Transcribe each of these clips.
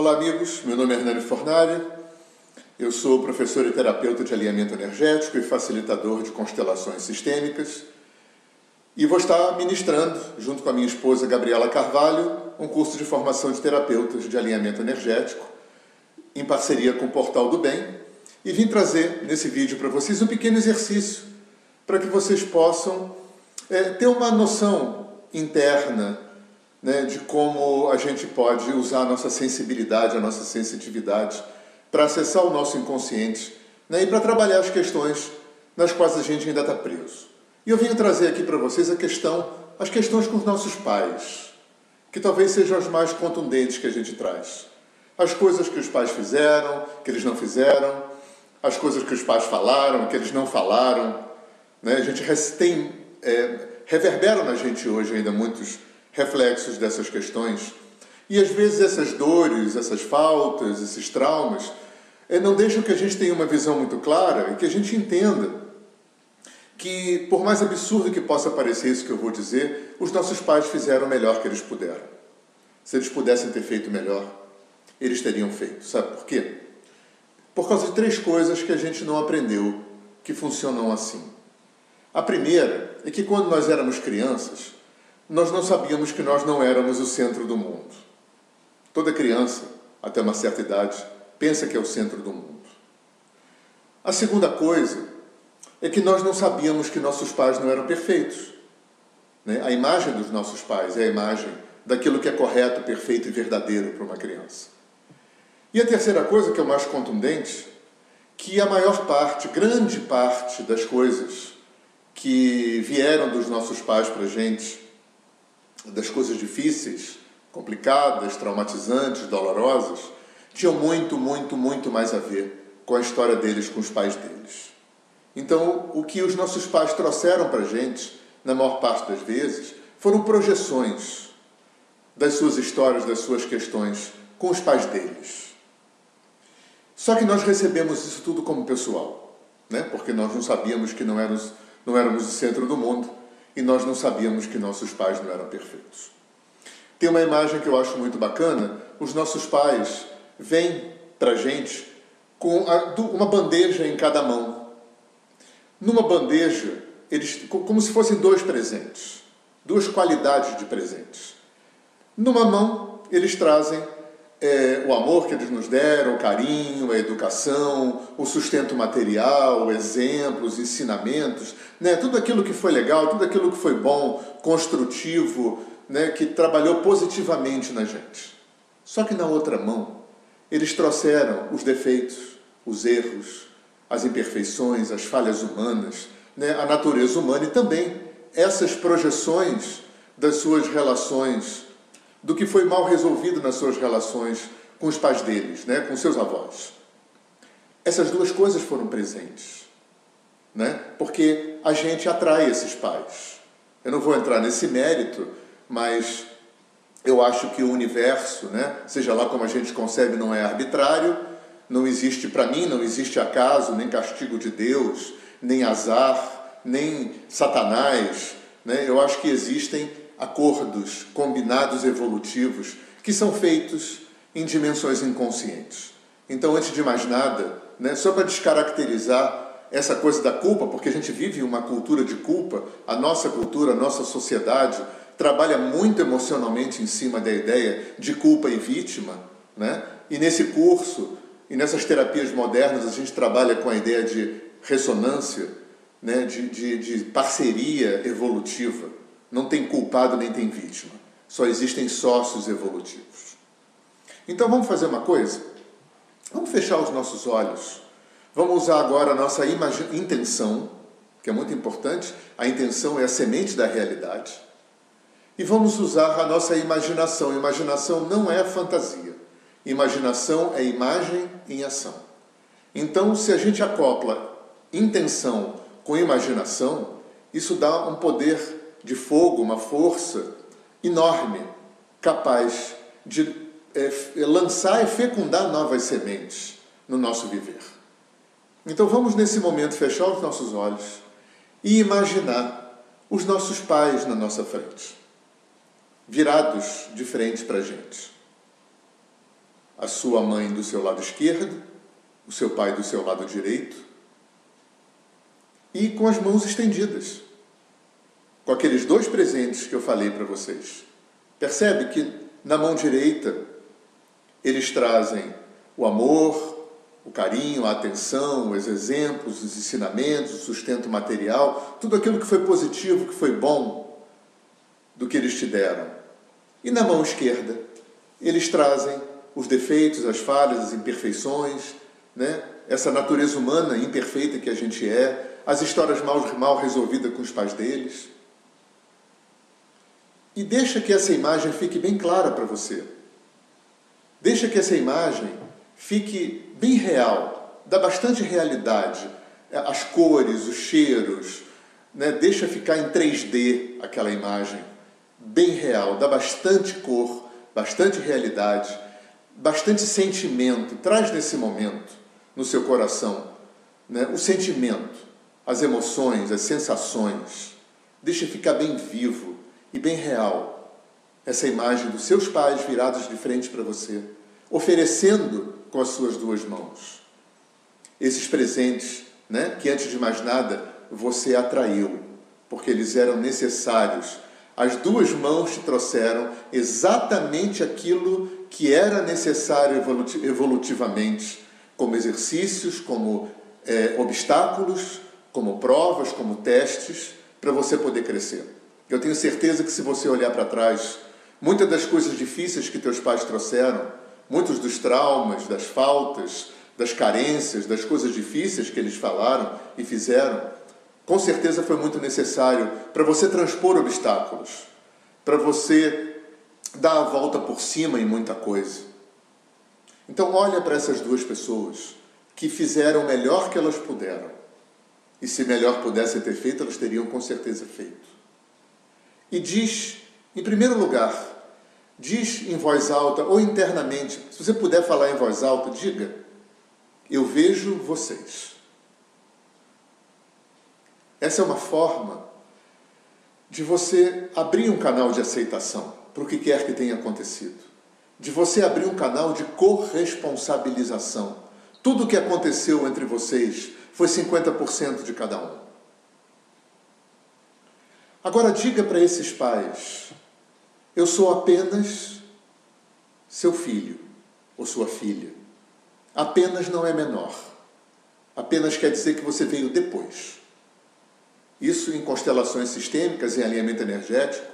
Olá, amigos. Meu nome é Hernani Fornari. Eu sou professor e terapeuta de alinhamento energético e facilitador de constelações sistêmicas. E vou estar ministrando, junto com a minha esposa Gabriela Carvalho, um curso de formação de terapeutas de alinhamento energético, em parceria com o Portal do Bem. E vim trazer nesse vídeo para vocês um pequeno exercício para que vocês possam é, ter uma noção interna né, de como a gente pode usar a nossa sensibilidade, a nossa sensitividade para acessar o nosso inconsciente né, e para trabalhar as questões nas quais a gente ainda está preso. E eu venho trazer aqui para vocês a questão, as questões com os nossos pais, que talvez sejam as mais contundentes que a gente traz. As coisas que os pais fizeram, que eles não fizeram, as coisas que os pais falaram, que eles não falaram. Né? A gente tem, é, reverberam na gente hoje ainda muitos reflexos dessas questões. E às vezes essas dores, essas faltas, esses traumas, eh, não deixam que a gente tenha uma visão muito clara e que a gente entenda que, por mais absurdo que possa parecer isso que eu vou dizer, os nossos pais fizeram o melhor que eles puderam. Se eles pudessem ter feito melhor, eles teriam feito. Sabe por quê? Por causa de três coisas que a gente não aprendeu que funcionam assim. A primeira é que quando nós éramos crianças, nós não sabíamos que nós não éramos o centro do mundo. Toda criança, até uma certa idade, pensa que é o centro do mundo. A segunda coisa é que nós não sabíamos que nossos pais não eram perfeitos. Né? A imagem dos nossos pais é a imagem daquilo que é correto, perfeito e verdadeiro para uma criança. E a terceira coisa, que é o mais contundente, que a maior parte, grande parte das coisas que vieram dos nossos pais para a gente das coisas difíceis, complicadas, traumatizantes, dolorosas, tinham muito, muito, muito mais a ver com a história deles, com os pais deles. Então, o que os nossos pais trouxeram para a gente, na maior parte das vezes, foram projeções das suas histórias, das suas questões com os pais deles. Só que nós recebemos isso tudo como pessoal, né? porque nós não sabíamos que não éramos, não éramos o centro do mundo e nós não sabíamos que nossos pais não eram perfeitos. Tem uma imagem que eu acho muito bacana: os nossos pais vêm para gente com uma bandeja em cada mão. Numa bandeja, eles, como se fossem dois presentes, duas qualidades de presentes. Numa mão, eles trazem é, o amor que eles nos deram, o carinho, a educação, o sustento material, exemplos, ensinamentos, né? tudo aquilo que foi legal, tudo aquilo que foi bom, construtivo, né? que trabalhou positivamente na gente. Só que na outra mão, eles trouxeram os defeitos, os erros, as imperfeições, as falhas humanas, né? a natureza humana e também essas projeções das suas relações do que foi mal resolvido nas suas relações com os pais deles, né, com seus avós. Essas duas coisas foram presentes, né? Porque a gente atrai esses pais. Eu não vou entrar nesse mérito, mas eu acho que o universo, né, seja lá como a gente concebe, não é arbitrário, não existe para mim, não existe acaso, nem castigo de Deus, nem azar, nem Satanás, né? Eu acho que existem acordos, combinados evolutivos que são feitos em dimensões inconscientes. Então, antes de mais nada, né, só para descaracterizar essa coisa da culpa, porque a gente vive uma cultura de culpa, a nossa cultura, a nossa sociedade trabalha muito emocionalmente em cima da ideia de culpa e vítima, né? E nesse curso e nessas terapias modernas a gente trabalha com a ideia de ressonância, né? de, de, de parceria evolutiva. Não tem culpado nem tem vítima. Só existem sócios evolutivos. Então vamos fazer uma coisa? Vamos fechar os nossos olhos. Vamos usar agora a nossa intenção, que é muito importante. A intenção é a semente da realidade. E vamos usar a nossa imaginação. Imaginação não é fantasia. Imaginação é imagem em ação. Então, se a gente acopla intenção com imaginação, isso dá um poder de fogo, uma força enorme, capaz de é, lançar e fecundar novas sementes no nosso viver. Então vamos nesse momento fechar os nossos olhos e imaginar os nossos pais na nossa frente, virados de frente para a gente. a sua mãe do seu lado esquerdo, o seu pai do seu lado direito, e com as mãos estendidas, com aqueles dois presentes que eu falei para vocês. Percebe que na mão direita eles trazem o amor, o carinho, a atenção, os exemplos, os ensinamentos, o sustento material, tudo aquilo que foi positivo, que foi bom do que eles te deram. E na mão esquerda, eles trazem os defeitos, as falhas, as imperfeições, né? essa natureza humana imperfeita que a gente é, as histórias mal, mal resolvidas com os pais deles. E deixa que essa imagem fique bem clara para você. Deixa que essa imagem fique bem real, dá bastante realidade. É, as cores, os cheiros, né? deixa ficar em 3D aquela imagem, bem real, dá bastante cor, bastante realidade, bastante sentimento. Traz nesse momento, no seu coração, né? o sentimento, as emoções, as sensações. Deixa ficar bem vivo e bem real essa imagem dos seus pais virados de frente para você, oferecendo com as suas duas mãos esses presentes, né, que antes de mais nada você atraiu, porque eles eram necessários. As duas mãos te trouxeram exatamente aquilo que era necessário evolutivamente, como exercícios, como é, obstáculos, como provas, como testes, para você poder crescer. Eu tenho certeza que se você olhar para trás, muitas das coisas difíceis que teus pais trouxeram, muitos dos traumas, das faltas, das carências, das coisas difíceis que eles falaram e fizeram, com certeza foi muito necessário para você transpor obstáculos, para você dar a volta por cima em muita coisa. Então olha para essas duas pessoas que fizeram o melhor que elas puderam. E se melhor pudessem ter feito, elas teriam com certeza feito e diz, em primeiro lugar, diz em voz alta ou internamente, se você puder falar em voz alta, diga: Eu vejo vocês. Essa é uma forma de você abrir um canal de aceitação para o que quer que tenha acontecido, de você abrir um canal de corresponsabilização. Tudo o que aconteceu entre vocês foi 50% de cada um. Agora diga para esses pais: eu sou apenas seu filho ou sua filha. Apenas não é menor. Apenas quer dizer que você veio depois. Isso em constelações sistêmicas, em alinhamento energético,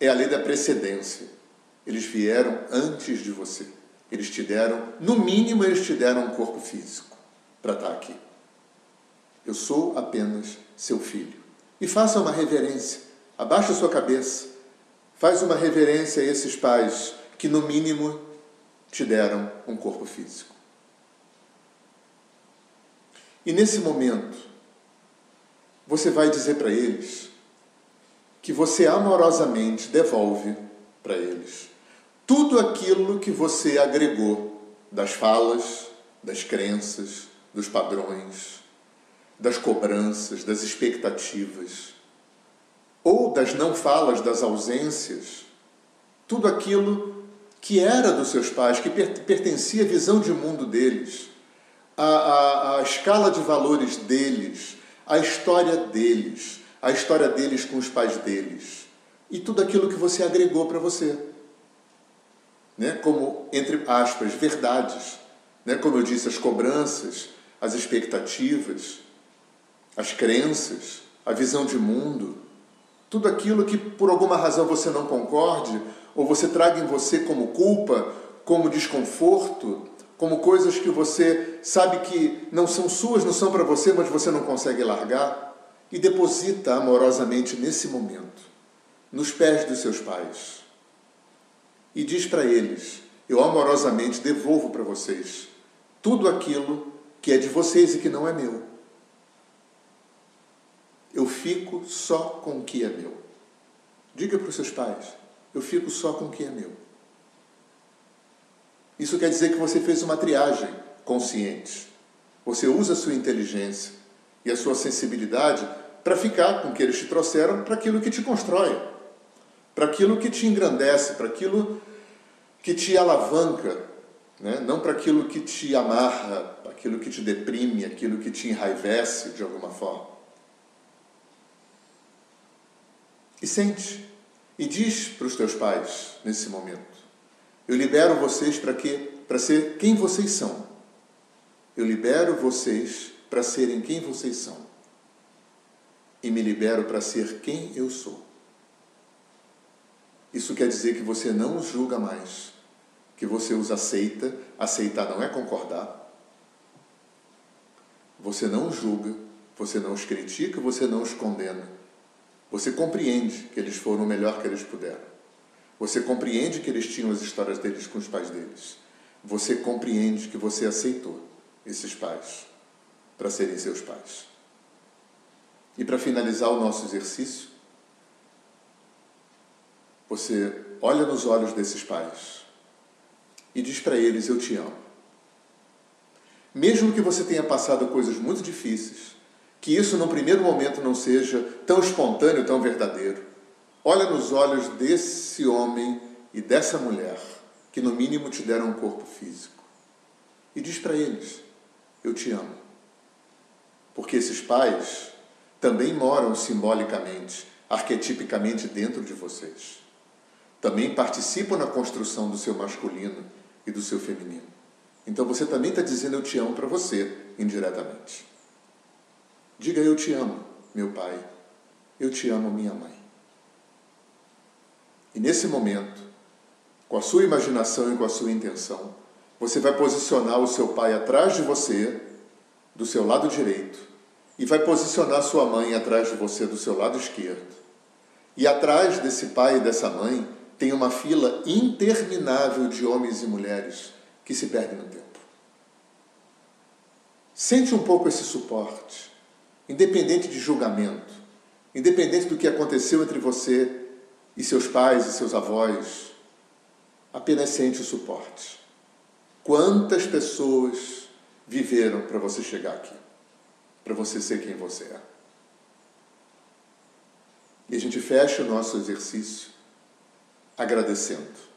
é a lei da precedência. Eles vieram antes de você. Eles te deram, no mínimo, eles te deram um corpo físico para estar aqui. Eu sou apenas seu filho e faça uma reverência. Abaixa sua cabeça. Faz uma reverência a esses pais que, no mínimo, te deram um corpo físico. E nesse momento, você vai dizer para eles que você amorosamente devolve para eles tudo aquilo que você agregou das falas, das crenças, dos padrões, das cobranças, das expectativas, ou das não falas, das ausências, tudo aquilo que era dos seus pais, que pertencia à visão de mundo deles, à, à, à escala de valores deles, à história deles, à história deles com os pais deles, e tudo aquilo que você agregou para você. Né? Como, entre aspas, verdades. Né? Como eu disse, as cobranças, as expectativas, as crenças, a visão de mundo, tudo aquilo que por alguma razão você não concorde, ou você traga em você como culpa, como desconforto, como coisas que você sabe que não são suas, não são para você, mas você não consegue largar, e deposita amorosamente nesse momento, nos pés dos seus pais. E diz para eles: Eu amorosamente devolvo para vocês tudo aquilo que é de vocês e que não é meu eu fico só com o que é meu. Diga para os seus pais: eu fico só com o que é meu. Isso quer dizer que você fez uma triagem consciente. Você usa a sua inteligência e a sua sensibilidade para ficar com o que eles te trouxeram, para aquilo que te constrói, para aquilo que te engrandece, para aquilo que te alavanca, né? não para aquilo que te amarra, aquilo que te deprime, aquilo que te enraivece de alguma forma. E sente, e diz para os teus pais nesse momento: Eu libero vocês para quê? Para ser quem vocês são. Eu libero vocês para serem quem vocês são. E me libero para ser quem eu sou. Isso quer dizer que você não os julga mais, que você os aceita. Aceitar não é concordar. Você não os julga, você não os critica, você não os condena. Você compreende que eles foram o melhor que eles puderam. Você compreende que eles tinham as histórias deles com os pais deles. Você compreende que você aceitou esses pais para serem seus pais. E para finalizar o nosso exercício, você olha nos olhos desses pais e diz para eles: Eu te amo. Mesmo que você tenha passado coisas muito difíceis, que isso no primeiro momento não seja tão espontâneo, tão verdadeiro. Olha nos olhos desse homem e dessa mulher que no mínimo te deram um corpo físico e diz para eles: Eu te amo. Porque esses pais também moram simbolicamente, arquetipicamente dentro de vocês. Também participam na construção do seu masculino e do seu feminino. Então você também está dizendo eu te amo para você, indiretamente. Diga eu te amo, meu pai. Eu te amo, minha mãe. E nesse momento, com a sua imaginação e com a sua intenção, você vai posicionar o seu pai atrás de você, do seu lado direito, e vai posicionar sua mãe atrás de você, do seu lado esquerdo. E atrás desse pai e dessa mãe tem uma fila interminável de homens e mulheres que se perdem no tempo. Sente um pouco esse suporte independente de julgamento, independente do que aconteceu entre você e seus pais e seus avós, apenas sente o suporte. Quantas pessoas viveram para você chegar aqui, para você ser quem você é? E a gente fecha o nosso exercício agradecendo,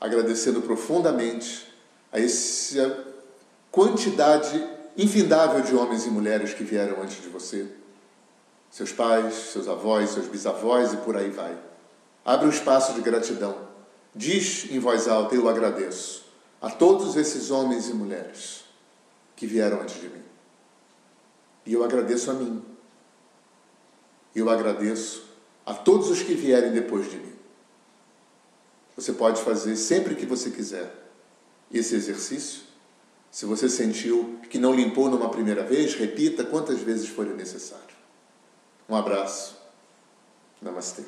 agradecendo profundamente a essa quantidade infindável de homens e mulheres que vieram antes de você. Seus pais, seus avós, seus bisavós e por aí vai. Abre um espaço de gratidão. Diz em voz alta: Eu agradeço a todos esses homens e mulheres que vieram antes de mim. E eu agradeço a mim. E eu agradeço a todos os que vierem depois de mim. Você pode fazer sempre que você quiser esse exercício se você sentiu que não limpou numa primeira vez, repita quantas vezes for necessário. Um abraço. Namastê.